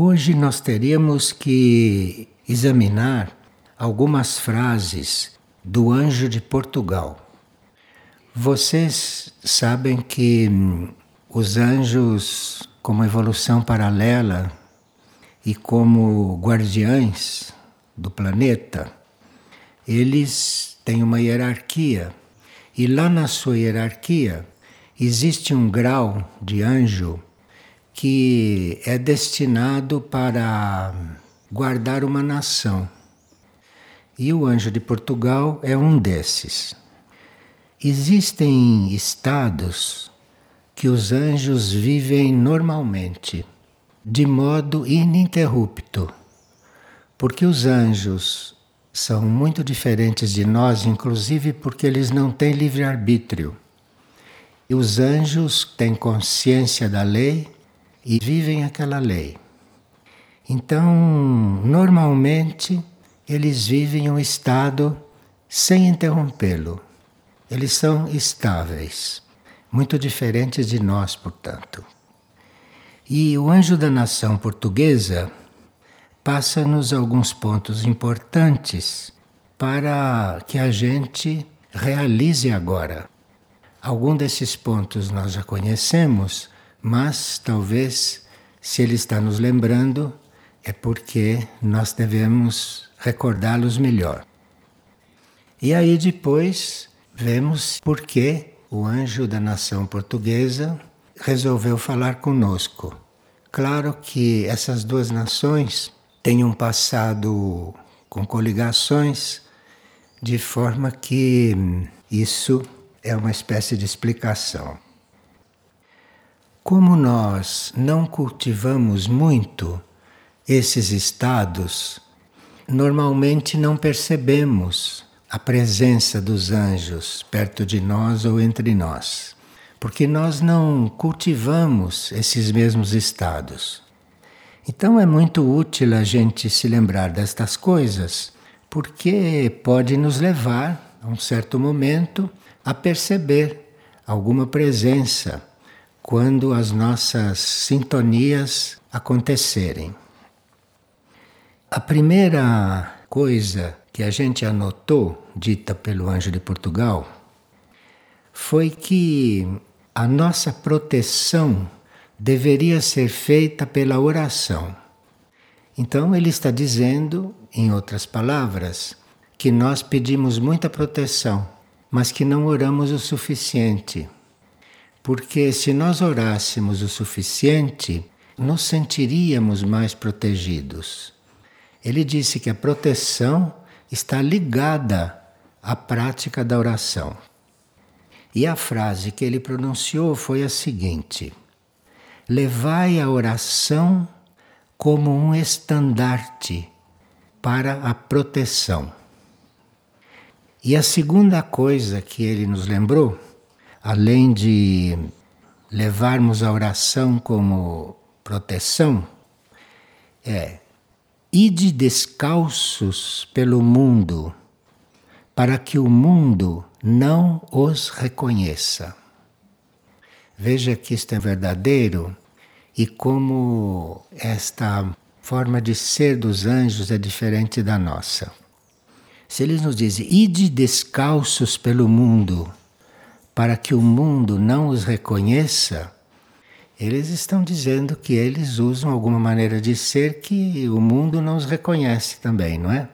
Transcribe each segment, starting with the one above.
Hoje nós teríamos que examinar algumas frases do anjo de Portugal. Vocês sabem que hum, os anjos, como evolução paralela e como guardiães do planeta, eles têm uma hierarquia. E lá na sua hierarquia existe um grau de anjo que é destinado para guardar uma nação. E o anjo de Portugal é um desses. Existem estados que os anjos vivem normalmente, de modo ininterrupto, porque os anjos são muito diferentes de nós, inclusive porque eles não têm livre-arbítrio. E os anjos têm consciência da lei e vivem aquela lei. Então, normalmente, eles vivem um estado sem interrompê-lo. Eles são estáveis, muito diferentes de nós, portanto. E o anjo da nação portuguesa passa-nos alguns pontos importantes para que a gente realize agora. Algum desses pontos nós já conhecemos, mas talvez, se ele está nos lembrando, é porque nós devemos recordá-los melhor. E aí depois vemos por que o anjo da nação portuguesa resolveu falar conosco. Claro que essas duas nações têm um passado com coligações, de forma que isso é uma espécie de explicação. Como nós não cultivamos muito esses estados, normalmente não percebemos a presença dos anjos perto de nós ou entre nós, porque nós não cultivamos esses mesmos estados. Então é muito útil a gente se lembrar destas coisas, porque pode nos levar, a um certo momento, a perceber alguma presença quando as nossas sintonias acontecerem. A primeira coisa que a gente anotou, dita pelo anjo de Portugal, foi que a nossa proteção deveria ser feita pela oração. Então ele está dizendo, em outras palavras, que nós pedimos muita proteção, mas que não oramos o suficiente. Porque se nós orássemos o suficiente, nos sentiríamos mais protegidos. Ele disse que a proteção está ligada à prática da oração. E a frase que ele pronunciou foi a seguinte: Levai a oração como um estandarte para a proteção. E a segunda coisa que ele nos lembrou além de levarmos a oração como proteção, é ide descalços pelo mundo, para que o mundo não os reconheça. Veja que isto é verdadeiro e como esta forma de ser dos anjos é diferente da nossa. Se eles nos dizem, ide descalços pelo mundo, para que o mundo não os reconheça, eles estão dizendo que eles usam alguma maneira de ser que o mundo não os reconhece também, não é?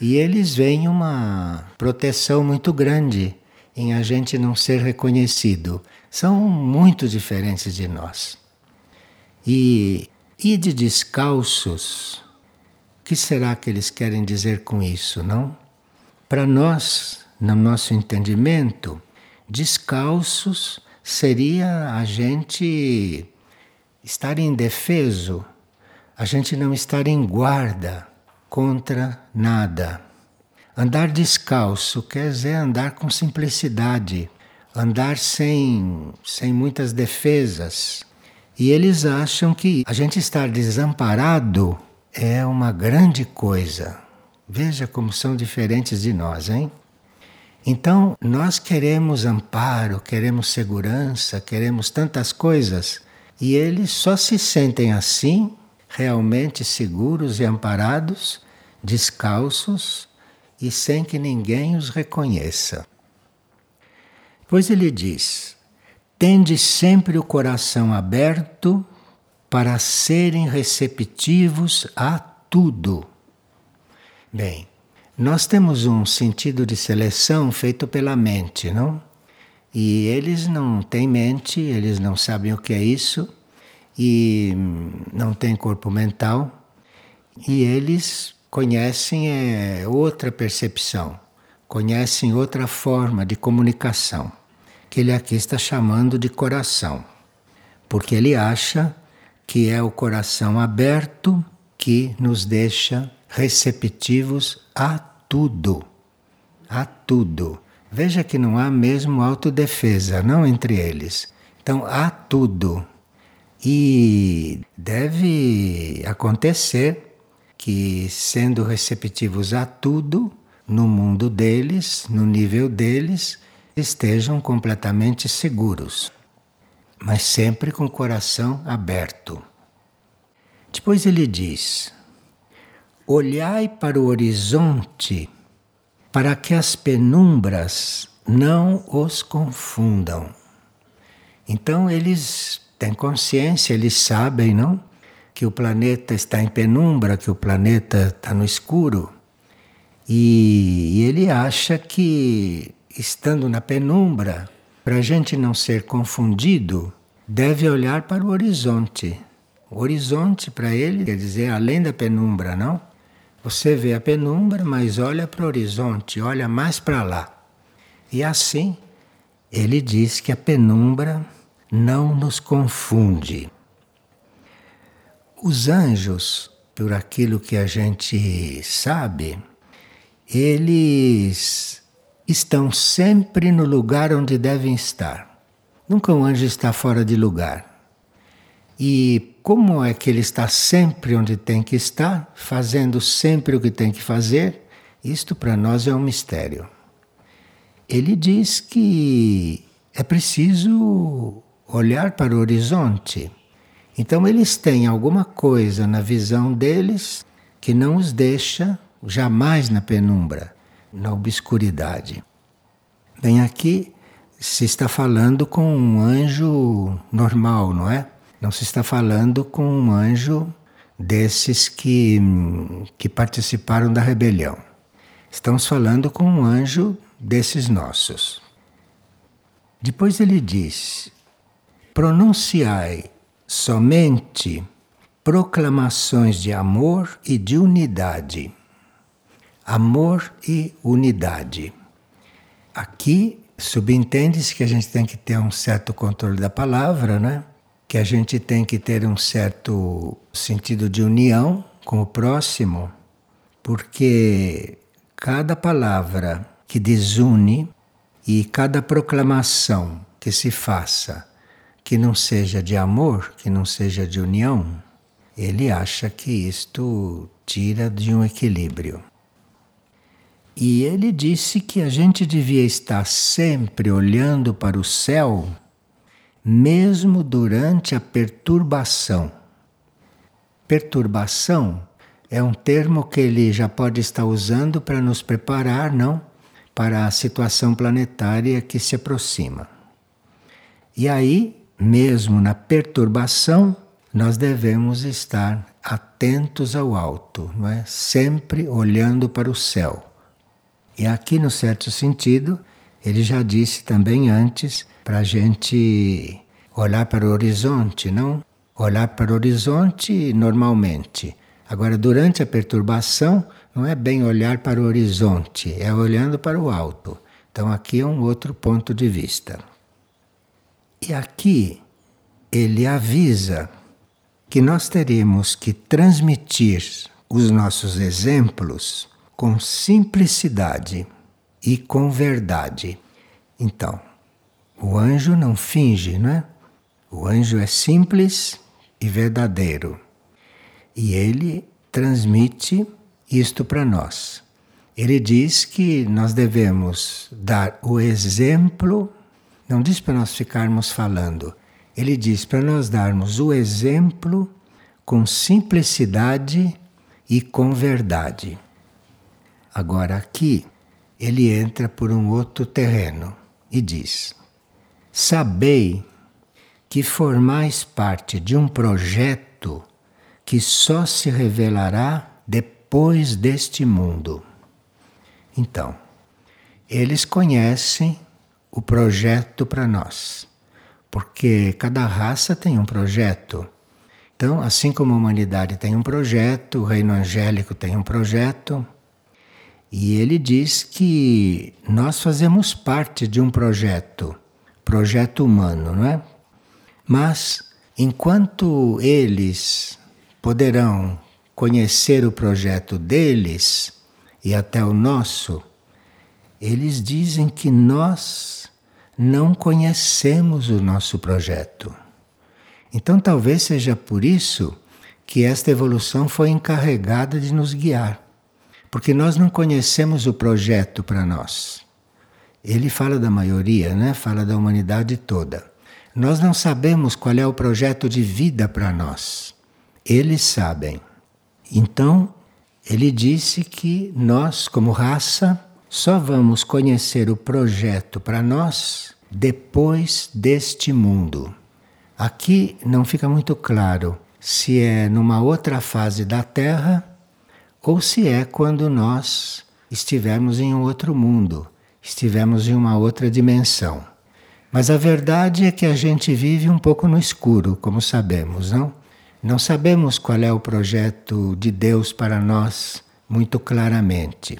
E eles veem uma proteção muito grande em a gente não ser reconhecido. São muito diferentes de nós. E, e de descalços, o que será que eles querem dizer com isso, não? Para nós, no nosso entendimento, descalços seria a gente estar indefeso, a gente não estar em guarda contra nada. Andar descalço quer dizer andar com simplicidade, andar sem, sem muitas defesas. E eles acham que a gente estar desamparado é uma grande coisa. Veja como são diferentes de nós, hein? Então, nós queremos amparo, queremos segurança, queremos tantas coisas, e eles só se sentem assim realmente seguros e amparados, descalços e sem que ninguém os reconheça. Pois ele diz: tende sempre o coração aberto para serem receptivos a tudo. Bem, nós temos um sentido de seleção feito pela mente, não? E eles não têm mente, eles não sabem o que é isso e não têm corpo mental e eles conhecem é, outra percepção, conhecem outra forma de comunicação, que ele aqui está chamando de coração, porque ele acha que é o coração aberto que nos deixa receptivos a tudo, a tudo. Veja que não há mesmo autodefesa, não entre eles. Então há tudo. E deve acontecer que, sendo receptivos a tudo, no mundo deles, no nível deles, estejam completamente seguros, mas sempre com o coração aberto. Depois ele diz: Olhai para o horizonte para que as penumbras não os confundam. Então eles têm consciência, eles sabem, não? Que o planeta está em penumbra, que o planeta está no escuro. E, e ele acha que, estando na penumbra, para a gente não ser confundido, deve olhar para o horizonte. O horizonte para ele quer dizer além da penumbra, não? Você vê a penumbra, mas olha para o horizonte, olha mais para lá. E assim, ele diz que a penumbra não nos confunde. Os anjos, por aquilo que a gente sabe, eles estão sempre no lugar onde devem estar. Nunca um anjo está fora de lugar. E como é que ele está sempre onde tem que estar, fazendo sempre o que tem que fazer, isto para nós é um mistério. Ele diz que é preciso olhar para o horizonte. Então eles têm alguma coisa na visão deles que não os deixa jamais na penumbra, na obscuridade. Bem, aqui se está falando com um anjo normal, não é? Não se está falando com um anjo desses que, que participaram da rebelião. Estamos falando com um anjo desses nossos. Depois ele diz: pronunciai somente proclamações de amor e de unidade. Amor e unidade. Aqui subentende-se que a gente tem que ter um certo controle da palavra, né? Que a gente tem que ter um certo sentido de união com o próximo, porque cada palavra que desune e cada proclamação que se faça que não seja de amor, que não seja de união, ele acha que isto tira de um equilíbrio. E ele disse que a gente devia estar sempre olhando para o céu mesmo durante a perturbação. Perturbação é um termo que ele já pode estar usando para nos preparar, não? Para a situação planetária que se aproxima. E aí, mesmo na perturbação, nós devemos estar atentos ao alto, não é? Sempre olhando para o céu. E aqui, no certo sentido, ele já disse também antes para a gente olhar para o horizonte, não? Olhar para o horizonte normalmente. Agora, durante a perturbação, não é bem olhar para o horizonte, é olhando para o alto. Então, aqui é um outro ponto de vista. E aqui ele avisa que nós teremos que transmitir os nossos exemplos com simplicidade e com verdade. Então, o anjo não finge, não é? O anjo é simples e verdadeiro. E ele transmite isto para nós. Ele diz que nós devemos dar o exemplo, não diz para nós ficarmos falando, ele diz para nós darmos o exemplo com simplicidade e com verdade. Agora aqui ele entra por um outro terreno e diz: Sabei que formais parte de um projeto que só se revelará depois deste mundo. Então, eles conhecem o projeto para nós, porque cada raça tem um projeto. Então, assim como a humanidade tem um projeto, o reino angélico tem um projeto, e ele diz que nós fazemos parte de um projeto, projeto humano, não é? Mas enquanto eles poderão conhecer o projeto deles e até o nosso, eles dizem que nós não conhecemos o nosso projeto. Então talvez seja por isso que esta evolução foi encarregada de nos guiar, porque nós não conhecemos o projeto para nós. Ele fala da maioria, né? Fala da humanidade toda. Nós não sabemos qual é o projeto de vida para nós. Eles sabem. Então, ele disse que nós, como raça, só vamos conhecer o projeto para nós depois deste mundo. Aqui não fica muito claro se é numa outra fase da Terra ou se é quando nós estivermos em um outro mundo, estivermos em uma outra dimensão. Mas a verdade é que a gente vive um pouco no escuro, como sabemos, não? Não sabemos qual é o projeto de Deus para nós muito claramente.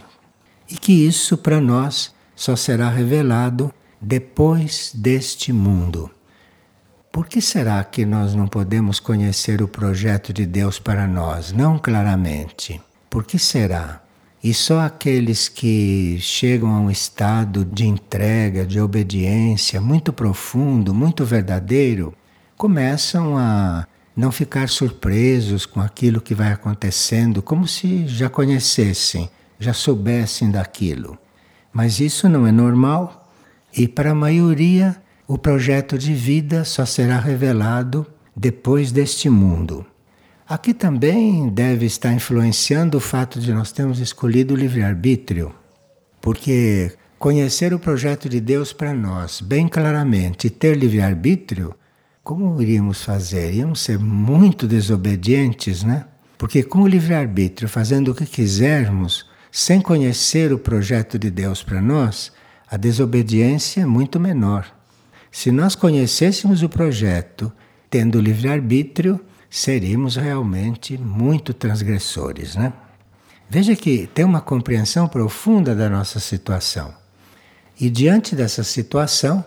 E que isso para nós só será revelado depois deste mundo. Por que será que nós não podemos conhecer o projeto de Deus para nós, não claramente? Por que será? E só aqueles que chegam a um estado de entrega, de obediência muito profundo, muito verdadeiro, começam a não ficar surpresos com aquilo que vai acontecendo, como se já conhecessem, já soubessem daquilo. Mas isso não é normal e, para a maioria, o projeto de vida só será revelado depois deste mundo. Aqui também deve estar influenciando o fato de nós termos escolhido o livre-arbítrio, porque conhecer o projeto de Deus para nós bem claramente e ter livre-arbítrio, como iríamos fazer? Iríamos ser muito desobedientes, né? Porque com o livre-arbítrio, fazendo o que quisermos, sem conhecer o projeto de Deus para nós, a desobediência é muito menor. Se nós conhecêssemos o projeto, tendo livre-arbítrio, seríamos realmente muito transgressores, né? Veja que tem uma compreensão profunda da nossa situação. E diante dessa situação,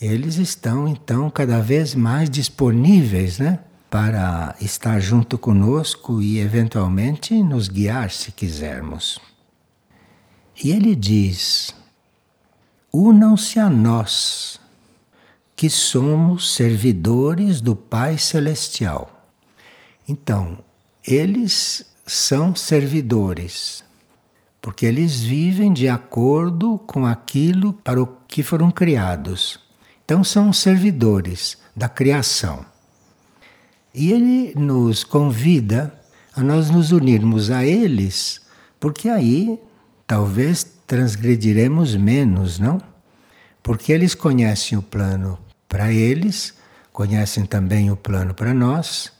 eles estão então cada vez mais disponíveis, né, para estar junto conosco e eventualmente nos guiar se quisermos. E ele diz: Unam-se a nós, que somos servidores do Pai Celestial. Então, eles são servidores, porque eles vivem de acordo com aquilo para o que foram criados. Então, são servidores da criação. E ele nos convida a nós nos unirmos a eles, porque aí talvez transgrediremos menos, não? Porque eles conhecem o plano para eles, conhecem também o plano para nós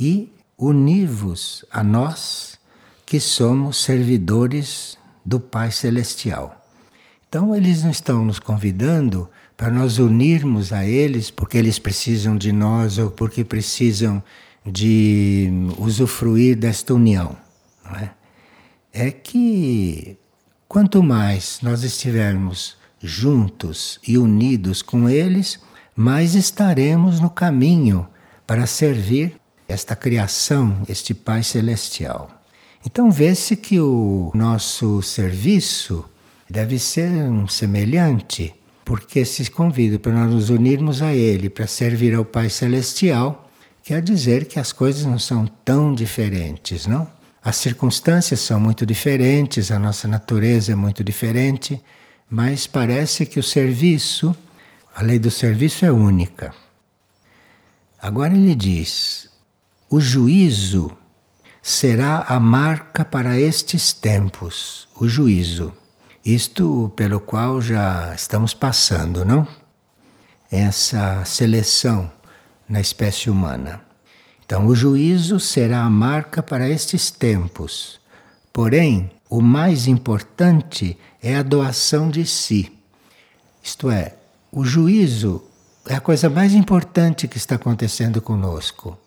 e univos a nós que somos servidores do Pai Celestial. Então, eles não estão nos convidando para nós unirmos a eles porque eles precisam de nós ou porque precisam de usufruir desta união. Não é? é que quanto mais nós estivermos juntos e unidos com eles, mais estaremos no caminho para servir esta criação, este Pai Celestial. Então vê-se que o nosso serviço deve ser um semelhante, porque se convida para nós nos unirmos a Ele para servir ao Pai Celestial, quer dizer que as coisas não são tão diferentes, não? As circunstâncias são muito diferentes, a nossa natureza é muito diferente, mas parece que o serviço, a lei do serviço é única. Agora ele diz: o juízo será a marca para estes tempos, o juízo. Isto pelo qual já estamos passando, não? Essa seleção na espécie humana. Então, o juízo será a marca para estes tempos. Porém, o mais importante é a doação de si. Isto é, o juízo é a coisa mais importante que está acontecendo conosco.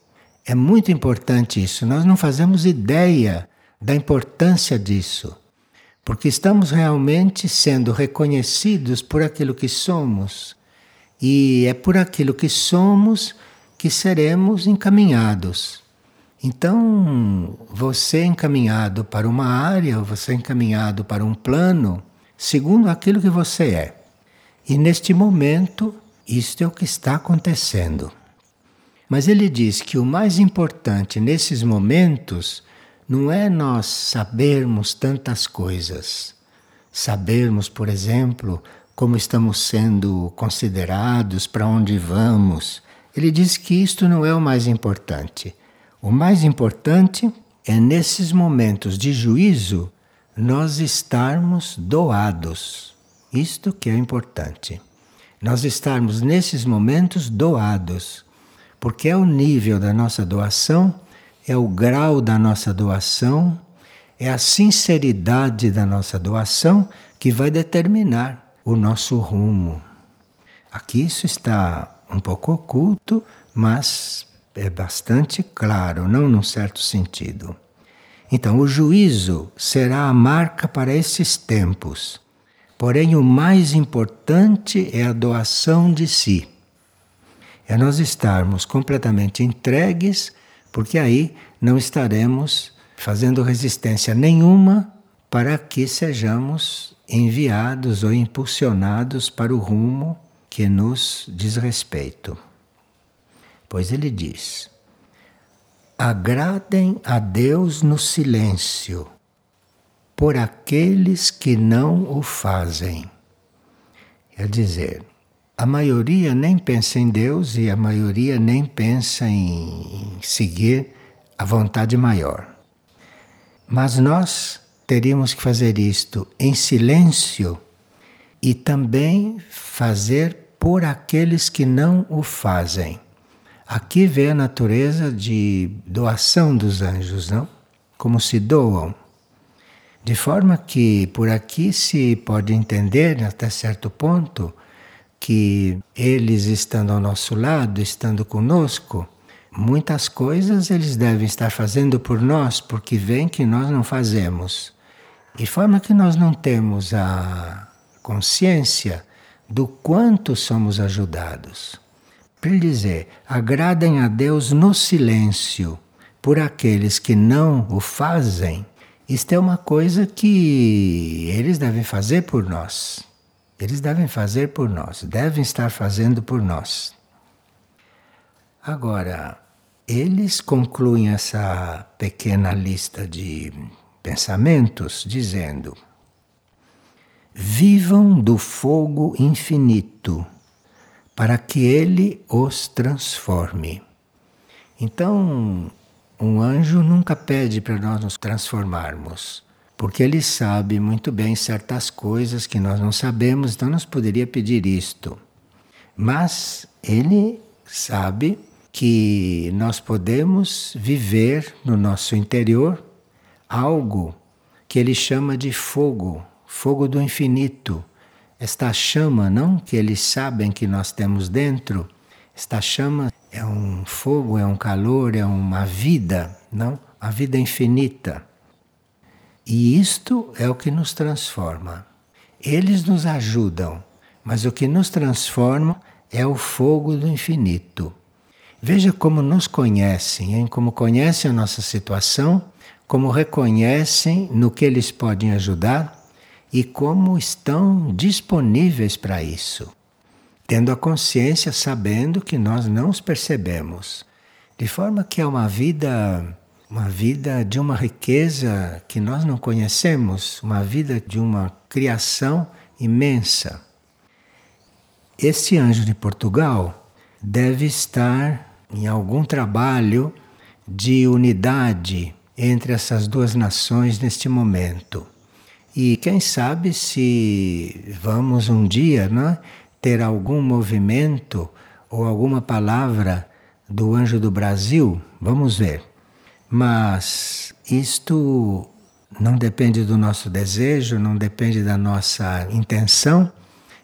É muito importante isso. Nós não fazemos ideia da importância disso, porque estamos realmente sendo reconhecidos por aquilo que somos. E é por aquilo que somos que seremos encaminhados. Então, você é encaminhado para uma área, você é encaminhado para um plano, segundo aquilo que você é. E neste momento, isto é o que está acontecendo. Mas ele diz que o mais importante nesses momentos não é nós sabermos tantas coisas. Sabermos, por exemplo, como estamos sendo considerados, para onde vamos. Ele diz que isto não é o mais importante. O mais importante é nesses momentos de juízo nós estarmos doados. Isto que é importante. Nós estarmos nesses momentos doados porque é o nível da nossa doação, é o grau da nossa doação, é a sinceridade da nossa doação que vai determinar o nosso rumo. Aqui isso está um pouco oculto, mas é bastante claro, não num certo sentido. Então, o juízo será a marca para esses tempos. Porém, o mais importante é a doação de si é nós estarmos completamente entregues, porque aí não estaremos fazendo resistência nenhuma para que sejamos enviados ou impulsionados para o rumo que nos diz respeito. Pois ele diz: agradem a Deus no silêncio, por aqueles que não o fazem. Quer dizer, a maioria nem pensa em Deus e a maioria nem pensa em seguir a vontade maior. Mas nós teríamos que fazer isto em silêncio e também fazer por aqueles que não o fazem. Aqui vê a natureza de doação dos anjos, não? Como se doam. De forma que por aqui se pode entender, até certo ponto, que eles estando ao nosso lado, estando conosco, muitas coisas eles devem estar fazendo por nós, porque vem que nós não fazemos. De forma que nós não temos a consciência do quanto somos ajudados. Para dizer, agradem a Deus no silêncio por aqueles que não o fazem, isto é uma coisa que eles devem fazer por nós. Eles devem fazer por nós, devem estar fazendo por nós. Agora, eles concluem essa pequena lista de pensamentos dizendo: Vivam do fogo infinito, para que ele os transforme. Então, um anjo nunca pede para nós nos transformarmos porque ele sabe muito bem certas coisas que nós não sabemos, então nos poderia pedir isto. Mas ele sabe que nós podemos viver no nosso interior algo que ele chama de fogo, fogo do infinito. Esta chama, não que eles sabem que nós temos dentro, esta chama é um fogo, é um calor, é uma vida, não? A vida infinita. E isto é o que nos transforma. Eles nos ajudam, mas o que nos transforma é o fogo do infinito. Veja como nos conhecem, hein? como conhecem a nossa situação, como reconhecem no que eles podem ajudar e como estão disponíveis para isso. Tendo a consciência, sabendo que nós não os percebemos. De forma que é uma vida uma vida de uma riqueza que nós não conhecemos, uma vida de uma criação imensa. Este anjo de Portugal deve estar em algum trabalho de unidade entre essas duas nações neste momento. E quem sabe se vamos um dia né, ter algum movimento ou alguma palavra do anjo do Brasil, vamos ver. Mas isto não depende do nosso desejo, não depende da nossa intenção,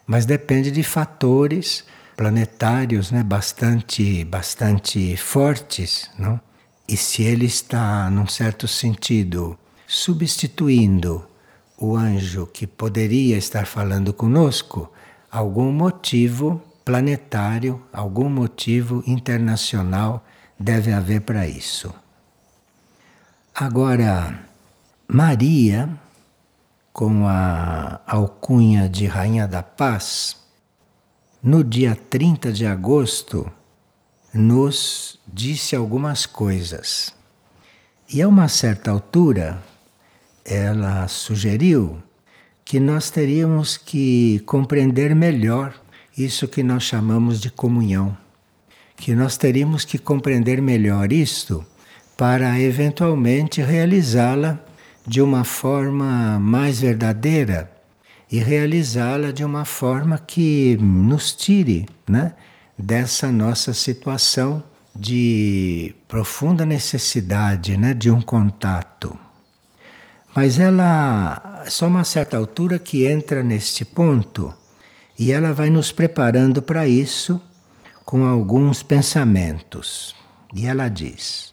mas depende de fatores planetários, né, bastante, bastante fortes, não? E se ele está, num certo sentido, substituindo o anjo que poderia estar falando conosco, algum motivo planetário, algum motivo internacional deve haver para isso. Agora, Maria, com a alcunha de Rainha da Paz, no dia 30 de agosto, nos disse algumas coisas. E a uma certa altura, ela sugeriu que nós teríamos que compreender melhor isso que nós chamamos de comunhão. Que nós teríamos que compreender melhor isto para eventualmente realizá-la de uma forma mais verdadeira e realizá-la de uma forma que nos tire né, dessa nossa situação de profunda necessidade né, de um contato. Mas ela, só uma certa altura que entra neste ponto, e ela vai nos preparando para isso com alguns pensamentos. E ela diz: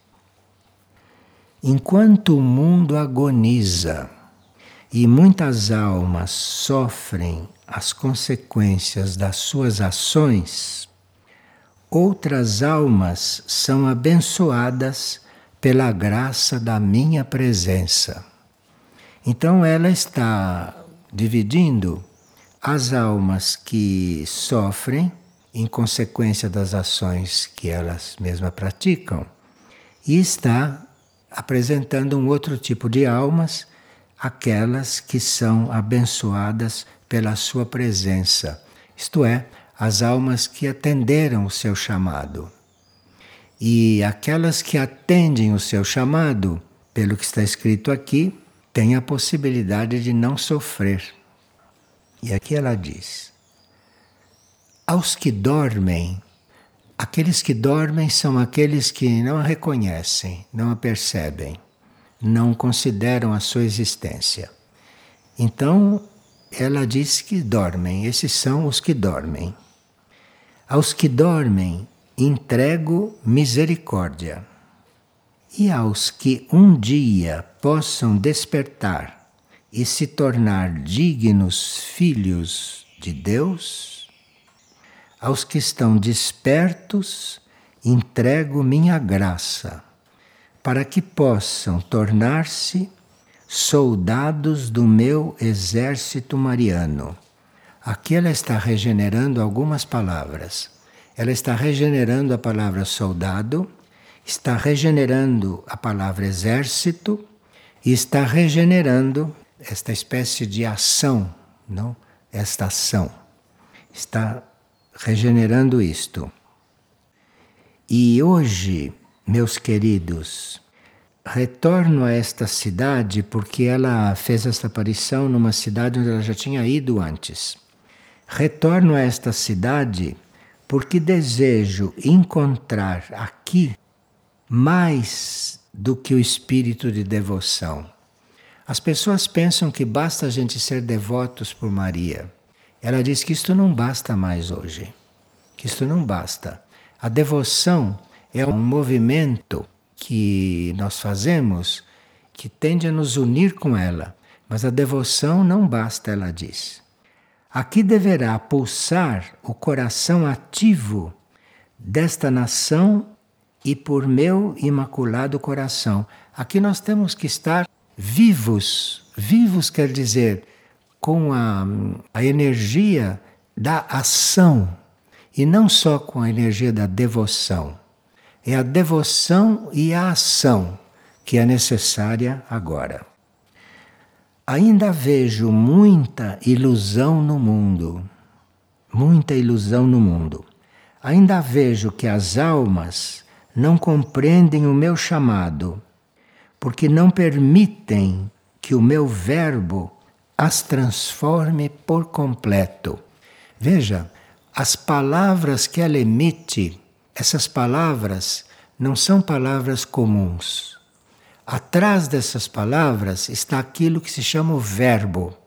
Enquanto o mundo agoniza e muitas almas sofrem as consequências das suas ações, outras almas são abençoadas pela graça da minha presença. Então ela está dividindo as almas que sofrem em consequência das ações que elas mesmas praticam e está apresentando um outro tipo de almas, aquelas que são abençoadas pela sua presença, isto é, as almas que atenderam o seu chamado. E aquelas que atendem o seu chamado, pelo que está escrito aqui, têm a possibilidade de não sofrer. E aqui ela diz: aos que dormem, aqueles que dormem são aqueles que não a reconhecem, não a percebem, não consideram a sua existência. Então, ela diz que dormem, esses são os que dormem. Aos que dormem, entrego misericórdia. E aos que um dia possam despertar e se tornar dignos filhos de Deus, aos que estão despertos, entrego minha graça, para que possam tornar-se soldados do meu exército mariano. Aqui ela está regenerando algumas palavras. Ela está regenerando a palavra soldado, está regenerando a palavra exército e está regenerando esta espécie de ação, não? Esta ação está regenerando isto. E hoje, meus queridos, retorno a esta cidade porque ela fez esta aparição numa cidade onde ela já tinha ido antes. Retorno a esta cidade porque desejo encontrar aqui mais do que o espírito de devoção as pessoas pensam que basta a gente ser devotos por Maria. Ela diz que isto não basta mais hoje. Que isto não basta. A devoção é um movimento que nós fazemos que tende a nos unir com ela. Mas a devoção não basta, ela diz. Aqui deverá pulsar o coração ativo desta nação e por meu imaculado coração. Aqui nós temos que estar vivos. Vivos quer dizer com a, a energia da ação e não só com a energia da devoção. É a devoção e a ação que é necessária agora. Ainda vejo muita ilusão no mundo. Muita ilusão no mundo. Ainda vejo que as almas não compreendem o meu chamado, porque não permitem que o meu verbo as transforme por completo. Veja, as palavras que ela emite, essas palavras não são palavras comuns. Atrás dessas palavras está aquilo que se chama o verbo.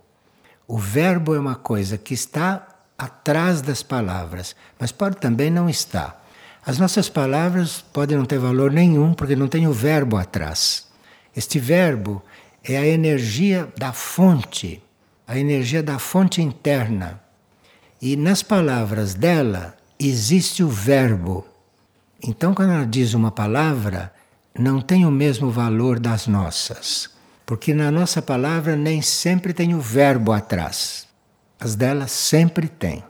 O verbo é uma coisa que está atrás das palavras, mas pode também não estar. As nossas palavras podem não ter valor nenhum porque não tem o verbo atrás. Este verbo é a energia da fonte, a energia da fonte interna. E nas palavras dela existe o verbo. Então, quando ela diz uma palavra, não tem o mesmo valor das nossas, porque na nossa palavra nem sempre tem o verbo atrás. As dela sempre tem.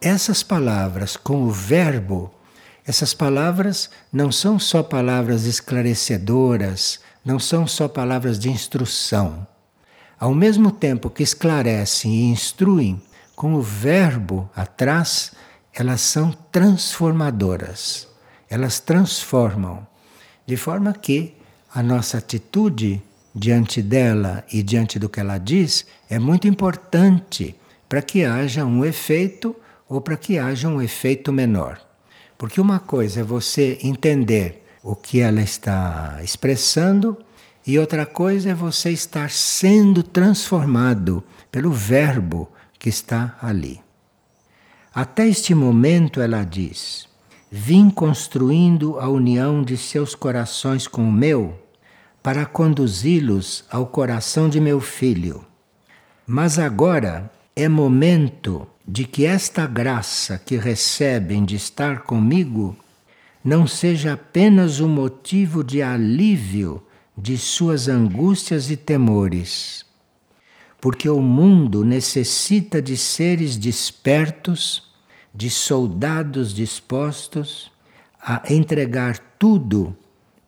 Essas palavras com o verbo, essas palavras não são só palavras esclarecedoras, não são só palavras de instrução. Ao mesmo tempo que esclarecem e instruem, com o verbo atrás, elas são transformadoras. Elas transformam, de forma que a nossa atitude diante dela e diante do que ela diz é muito importante para que haja um efeito ou para que haja um efeito menor. Porque uma coisa é você entender o que ela está expressando, e outra coisa é você estar sendo transformado pelo verbo que está ali. Até este momento, ela diz: Vim construindo a união de seus corações com o meu para conduzi-los ao coração de meu filho. Mas agora é momento de que esta graça que recebem de estar comigo não seja apenas um motivo de alívio de suas angústias e temores, porque o mundo necessita de seres despertos, de soldados dispostos a entregar tudo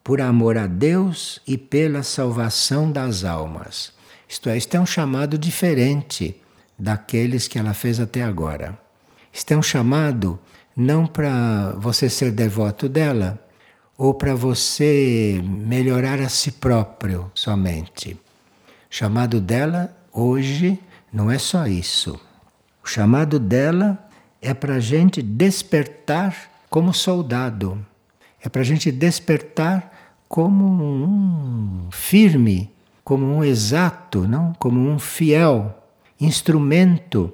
por amor a Deus e pela salvação das almas. Isto é, isto é um chamado diferente daqueles que ela fez até agora. Isto é um chamado não para você ser devoto dela ou para você melhorar a si próprio somente. Chamado dela hoje não é só isso. O chamado dela é para a gente despertar como soldado, é para a gente despertar como um firme, como um exato, não? como um fiel instrumento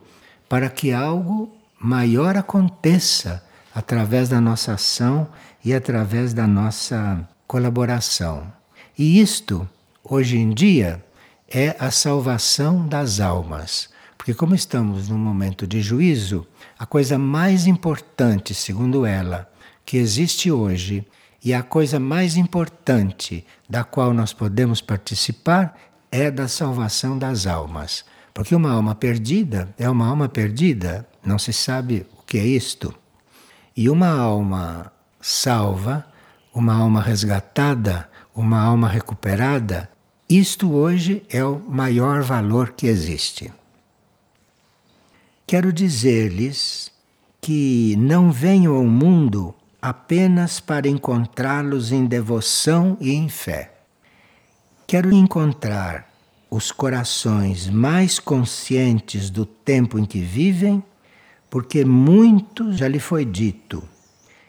para que algo maior aconteça através da nossa ação e através da nossa colaboração. E isto, hoje em dia, é a salvação das almas. Porque, como estamos num momento de juízo, a coisa mais importante, segundo ela, que existe hoje e a coisa mais importante da qual nós podemos participar é da salvação das almas. Porque uma alma perdida é uma alma perdida, não se sabe o que é isto. E uma alma salva, uma alma resgatada, uma alma recuperada, isto hoje é o maior valor que existe. Quero dizer-lhes que não venham ao mundo apenas para encontrá-los em devoção e em fé. Quero encontrar os corações mais conscientes do tempo em que vivem, porque muito já lhe foi dito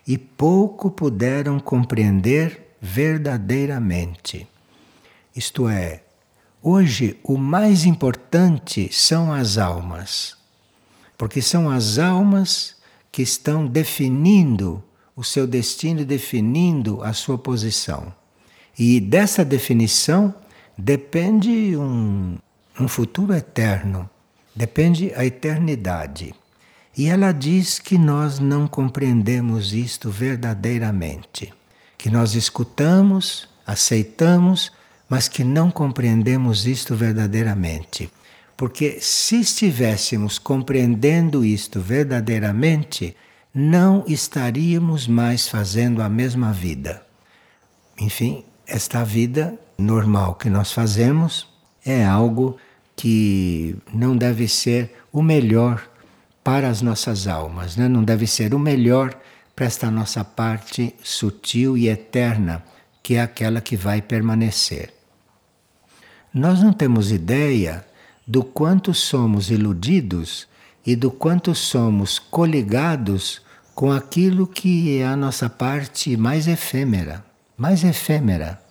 e pouco puderam compreender verdadeiramente. Isto é, hoje o mais importante são as almas, porque são as almas que estão definindo o seu destino, definindo a sua posição. E dessa definição depende um, um futuro eterno, depende a eternidade. E ela diz que nós não compreendemos isto verdadeiramente, que nós escutamos, aceitamos, mas que não compreendemos isto verdadeiramente. Porque se estivéssemos compreendendo isto verdadeiramente, não estaríamos mais fazendo a mesma vida. Enfim, esta vida normal que nós fazemos é algo que não deve ser o melhor para as nossas almas, né? não deve ser o melhor para esta nossa parte sutil e eterna, que é aquela que vai permanecer. Nós não temos ideia do quanto somos iludidos e do quanto somos coligados com aquilo que é a nossa parte mais efêmera, mais efêmera.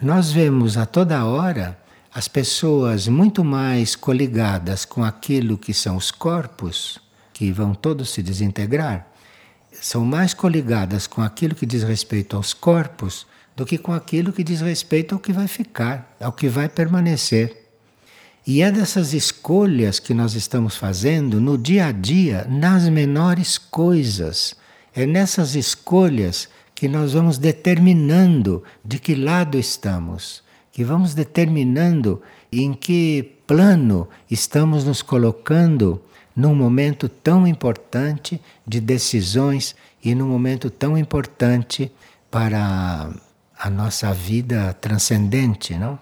Nós vemos a toda hora as pessoas muito mais coligadas com aquilo que são os corpos, que vão todos se desintegrar, são mais coligadas com aquilo que diz respeito aos corpos do que com aquilo que diz respeito ao que vai ficar, ao que vai permanecer. E é dessas escolhas que nós estamos fazendo no dia a dia, nas menores coisas. É nessas escolhas que nós vamos determinando de que lado estamos, que vamos determinando em que plano estamos nos colocando num momento tão importante de decisões e num momento tão importante para a nossa vida transcendente, não?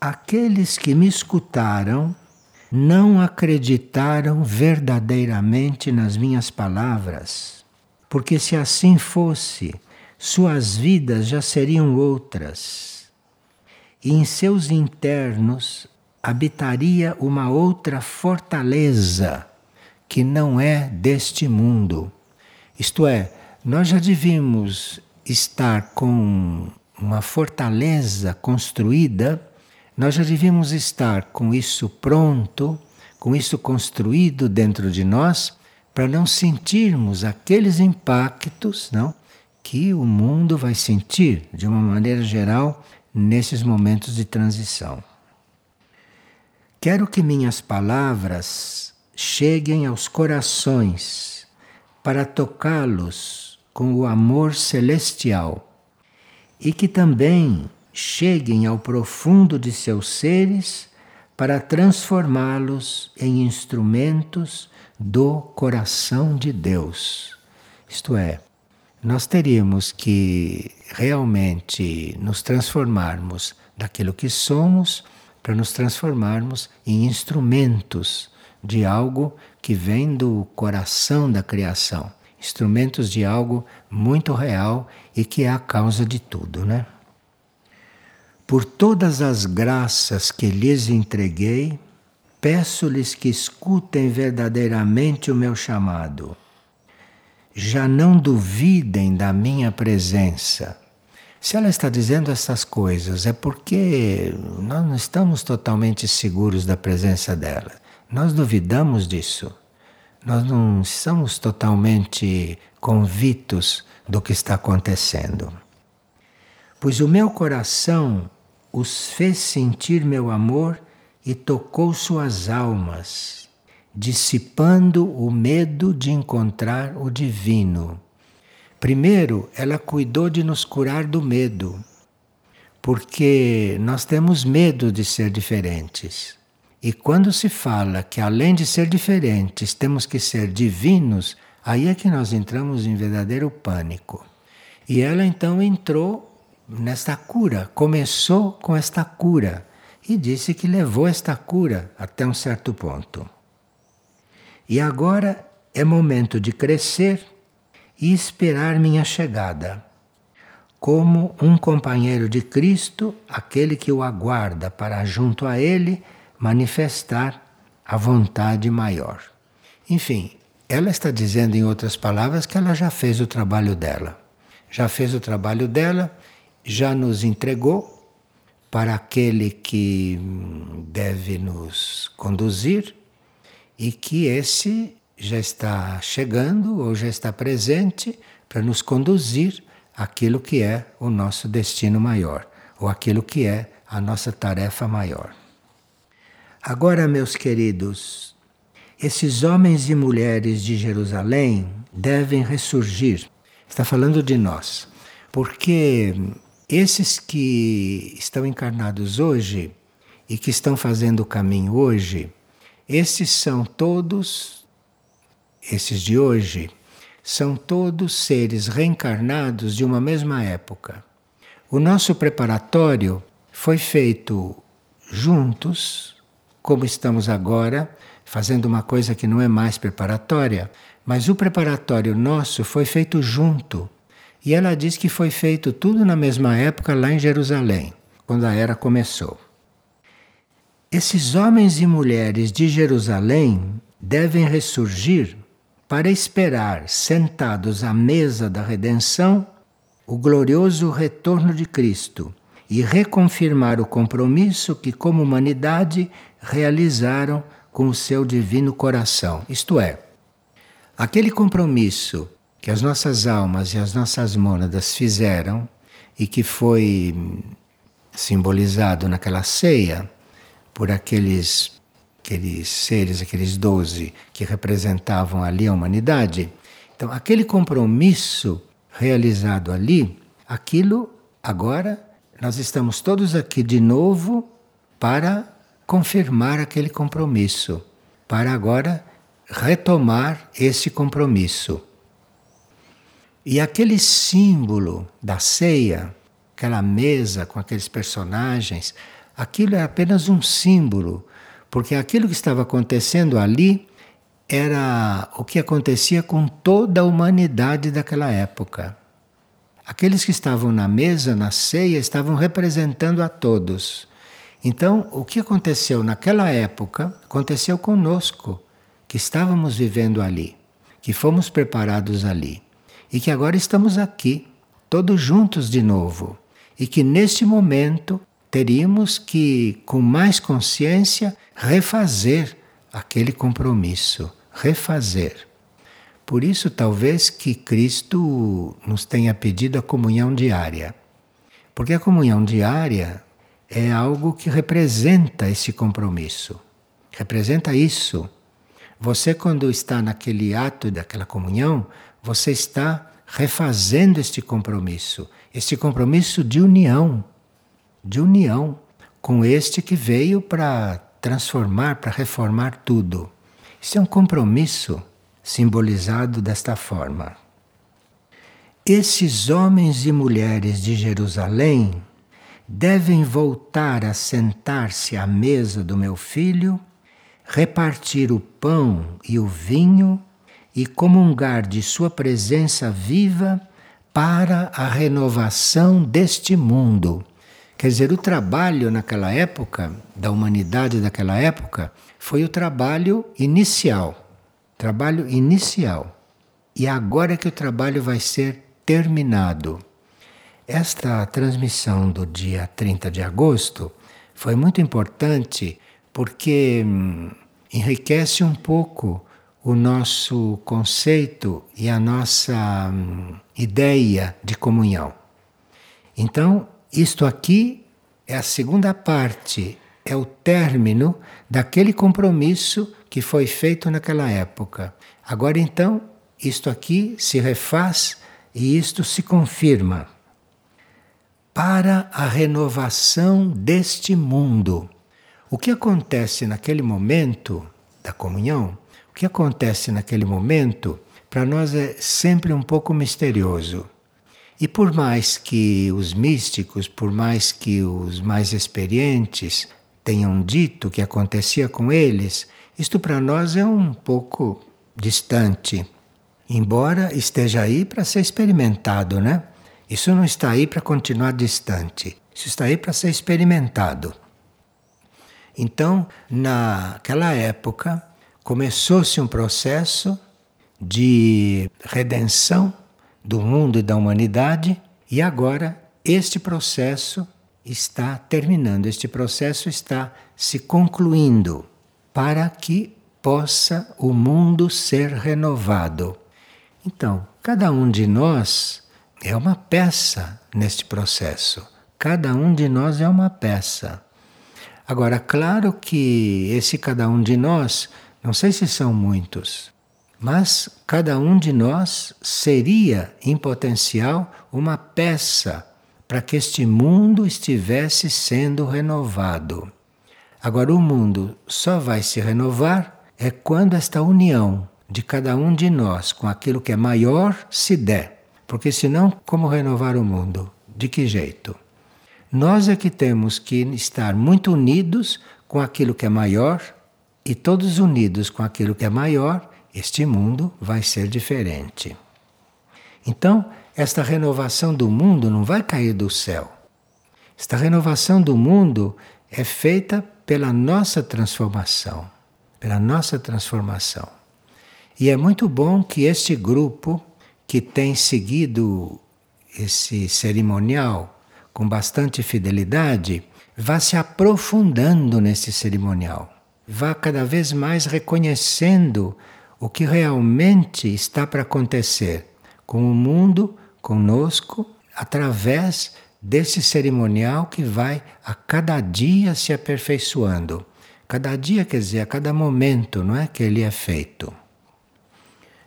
Aqueles que me escutaram não acreditaram verdadeiramente nas minhas palavras, porque se assim fosse, suas vidas já seriam outras. E em seus internos habitaria uma outra fortaleza que não é deste mundo. Isto é, nós já devíamos estar com uma fortaleza construída, nós já devíamos estar com isso pronto, com isso construído dentro de nós, para não sentirmos aqueles impactos, não, que o mundo vai sentir de uma maneira geral nesses momentos de transição. Quero que minhas palavras cheguem aos corações para tocá-los com o amor celestial e que também cheguem ao profundo de seus seres para transformá-los em instrumentos do coração de Deus. Isto é, nós teríamos que realmente nos transformarmos daquilo que somos para nos transformarmos em instrumentos de algo que vem do coração da criação instrumentos de algo muito real e que é a causa de tudo, né? Por todas as graças que lhes entreguei, peço-lhes que escutem verdadeiramente o meu chamado. Já não duvidem da minha presença. Se ela está dizendo essas coisas, é porque nós não estamos totalmente seguros da presença dela. Nós duvidamos disso nós não somos totalmente convictos do que está acontecendo. Pois o meu coração os fez sentir meu amor e tocou suas almas, dissipando o medo de encontrar o divino. Primeiro, ela cuidou de nos curar do medo, porque nós temos medo de ser diferentes. E quando se fala que além de ser diferentes, temos que ser divinos, aí é que nós entramos em verdadeiro pânico. E ela então entrou nesta cura, começou com esta cura e disse que levou esta cura até um certo ponto. E agora é momento de crescer e esperar minha chegada. Como um companheiro de Cristo, aquele que o aguarda para junto a ele manifestar a vontade maior. Enfim, ela está dizendo, em outras palavras, que ela já fez o trabalho dela. Já fez o trabalho dela, já nos entregou para aquele que deve nos conduzir e que esse já está chegando ou já está presente para nos conduzir aquilo que é o nosso destino maior, ou aquilo que é a nossa tarefa maior. Agora, meus queridos, esses homens e mulheres de Jerusalém devem ressurgir. Está falando de nós. Porque esses que estão encarnados hoje e que estão fazendo o caminho hoje, esses são todos, esses de hoje, são todos seres reencarnados de uma mesma época. O nosso preparatório foi feito juntos, como estamos agora, fazendo uma coisa que não é mais preparatória, Mas o preparatório nosso foi feito junto. E ela diz que foi feito tudo na mesma época lá em Jerusalém, quando a era começou. Esses homens e mulheres de Jerusalém devem ressurgir para esperar, sentados à mesa da redenção, o glorioso retorno de Cristo e reconfirmar o compromisso que, como humanidade, realizaram com o seu divino coração. Isto é, aquele compromisso que as nossas almas e as nossas mônadas fizeram e que foi simbolizado naquela ceia por aqueles aqueles seres, aqueles doze que representavam ali a humanidade. Então, aquele compromisso realizado ali, aquilo agora nós estamos todos aqui de novo para confirmar aquele compromisso, para agora retomar esse compromisso. E aquele símbolo da ceia, aquela mesa com aqueles personagens, aquilo é apenas um símbolo, porque aquilo que estava acontecendo ali era o que acontecia com toda a humanidade daquela época. Aqueles que estavam na mesa, na ceia, estavam representando a todos. Então, o que aconteceu naquela época aconteceu conosco, que estávamos vivendo ali, que fomos preparados ali, e que agora estamos aqui, todos juntos de novo, e que neste momento teríamos que, com mais consciência, refazer aquele compromisso, refazer. Por isso, talvez que Cristo nos tenha pedido a comunhão diária. Porque a comunhão diária é algo que representa esse compromisso. Representa isso. Você, quando está naquele ato daquela comunhão, você está refazendo este compromisso, este compromisso de união, de união com este que veio para transformar, para reformar tudo. Isso é um compromisso simbolizado desta forma. Esses homens e mulheres de Jerusalém devem voltar a sentar-se à mesa do meu filho, repartir o pão e o vinho e comungar de sua presença viva para a renovação deste mundo. Quer dizer, o trabalho naquela época, da humanidade daquela época, foi o trabalho inicial Trabalho inicial. E agora é que o trabalho vai ser terminado. Esta transmissão do dia 30 de agosto foi muito importante porque hum, enriquece um pouco o nosso conceito e a nossa hum, ideia de comunhão. Então, isto aqui é a segunda parte, é o término daquele compromisso que foi feito naquela época. Agora então, isto aqui se refaz e isto se confirma. Para a renovação deste mundo. O que acontece naquele momento da comunhão, o que acontece naquele momento, para nós é sempre um pouco misterioso. E por mais que os místicos, por mais que os mais experientes tenham dito que acontecia com eles, isto para nós é um pouco distante, embora esteja aí para ser experimentado, né? Isso não está aí para continuar distante, isso está aí para ser experimentado. Então, naquela época, começou-se um processo de redenção do mundo e da humanidade, e agora este processo está terminando, este processo está se concluindo para que possa o mundo ser renovado. Então, cada um de nós é uma peça neste processo. Cada um de nós é uma peça. Agora, claro que esse cada um de nós, não sei se são muitos, mas cada um de nós seria, em potencial, uma peça para que este mundo estivesse sendo renovado. Agora, o mundo só vai se renovar é quando esta união de cada um de nós com aquilo que é maior se der. Porque senão, como renovar o mundo? De que jeito? Nós é que temos que estar muito unidos com aquilo que é maior e todos unidos com aquilo que é maior, este mundo vai ser diferente. Então, esta renovação do mundo não vai cair do céu. Esta renovação do mundo é feita pela nossa transformação, pela nossa transformação. E é muito bom que este grupo que tem seguido esse cerimonial com bastante fidelidade vá se aprofundando nesse cerimonial, vá cada vez mais reconhecendo o que realmente está para acontecer com o mundo, conosco, através desse cerimonial que vai a cada dia se aperfeiçoando. Cada dia, quer dizer, a cada momento, não é que ele é feito.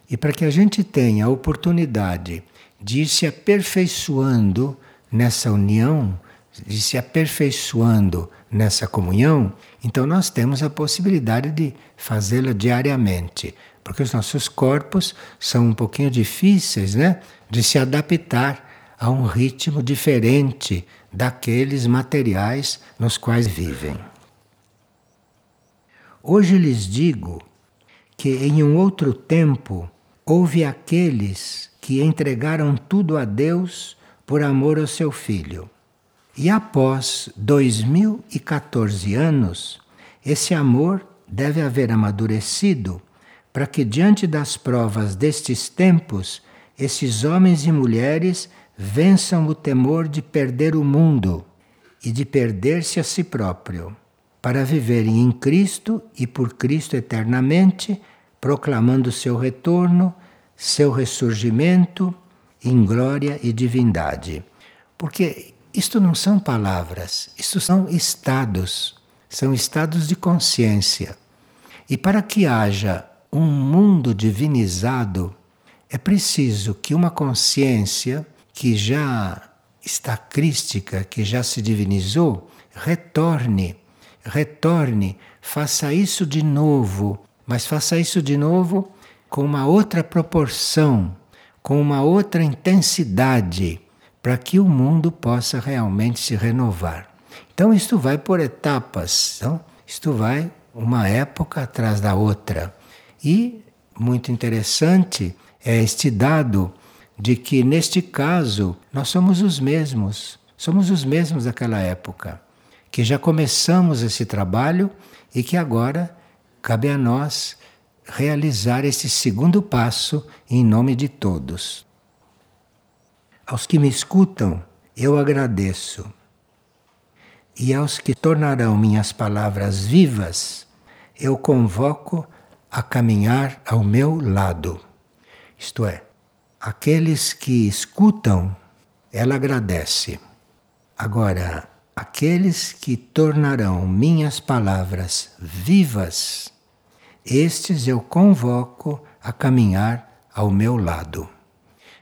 E para que a gente tenha a oportunidade de ir se aperfeiçoando nessa união, de se aperfeiçoando nessa comunhão, então nós temos a possibilidade de fazê-la diariamente, porque os nossos corpos são um pouquinho difíceis, né, de se adaptar a um ritmo diferente daqueles materiais nos quais vivem. Hoje lhes digo que em um outro tempo houve aqueles que entregaram tudo a Deus por amor ao seu filho. E após 2014 anos, esse amor deve haver amadurecido para que, diante das provas destes tempos, esses homens e mulheres vençam o temor de perder o mundo e de perder-se a si próprio, para viverem em Cristo e por Cristo eternamente, proclamando seu retorno, seu ressurgimento em glória e divindade. Porque isto não são palavras, isto são estados, são estados de consciência. E para que haja um mundo divinizado, é preciso que uma consciência que já está crística, que já se divinizou, retorne, retorne, faça isso de novo, mas faça isso de novo com uma outra proporção, com uma outra intensidade, para que o mundo possa realmente se renovar. Então, isto vai por etapas, então, isto vai uma época atrás da outra. E, muito interessante, é este dado de que neste caso nós somos os mesmos, somos os mesmos daquela época, que já começamos esse trabalho e que agora cabe a nós realizar esse segundo passo em nome de todos. Aos que me escutam, eu agradeço. E aos que tornarão minhas palavras vivas, eu convoco a caminhar ao meu lado. Isto é, aqueles que escutam, ela agradece. Agora, aqueles que tornarão minhas palavras vivas, estes eu convoco a caminhar ao meu lado.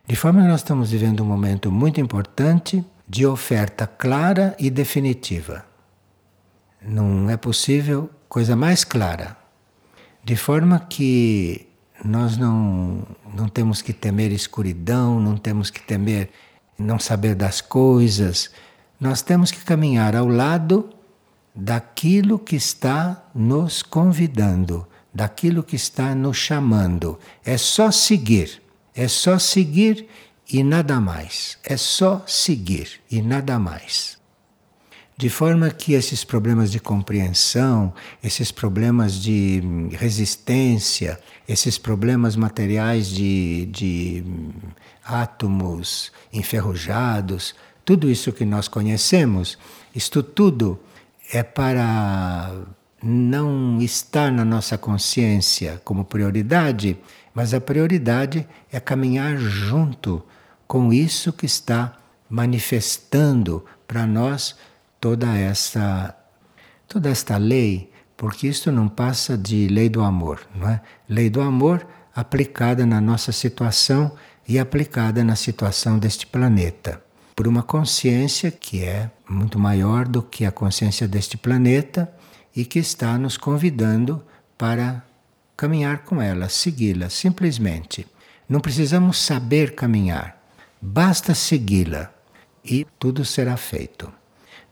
De forma que nós estamos vivendo um momento muito importante de oferta clara e definitiva. Não é possível coisa mais clara. De forma que nós não, não temos que temer escuridão, não temos que temer não saber das coisas. Nós temos que caminhar ao lado daquilo que está nos convidando, daquilo que está nos chamando. É só seguir, é só seguir e nada mais. É só seguir e nada mais de forma que esses problemas de compreensão, esses problemas de resistência, esses problemas materiais de, de átomos enferrujados, tudo isso que nós conhecemos, isto tudo é para não estar na nossa consciência como prioridade, mas a prioridade é caminhar junto com isso que está manifestando para nós toda esta toda esta lei, porque isto não passa de lei do amor, não é? Lei do amor aplicada na nossa situação e aplicada na situação deste planeta, por uma consciência que é muito maior do que a consciência deste planeta e que está nos convidando para caminhar com ela, segui-la simplesmente. Não precisamos saber caminhar, basta segui-la e tudo será feito.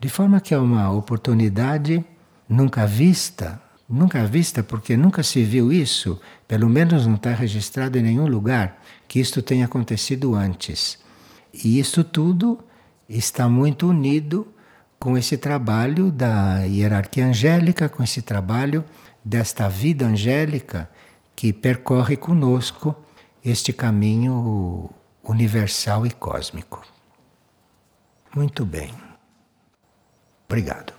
De forma que é uma oportunidade nunca vista nunca vista, porque nunca se viu isso, pelo menos não está registrado em nenhum lugar que isto tenha acontecido antes. E isso tudo está muito unido com esse trabalho da hierarquia angélica, com esse trabalho desta vida angélica que percorre conosco este caminho universal e cósmico. Muito bem. Obrigado.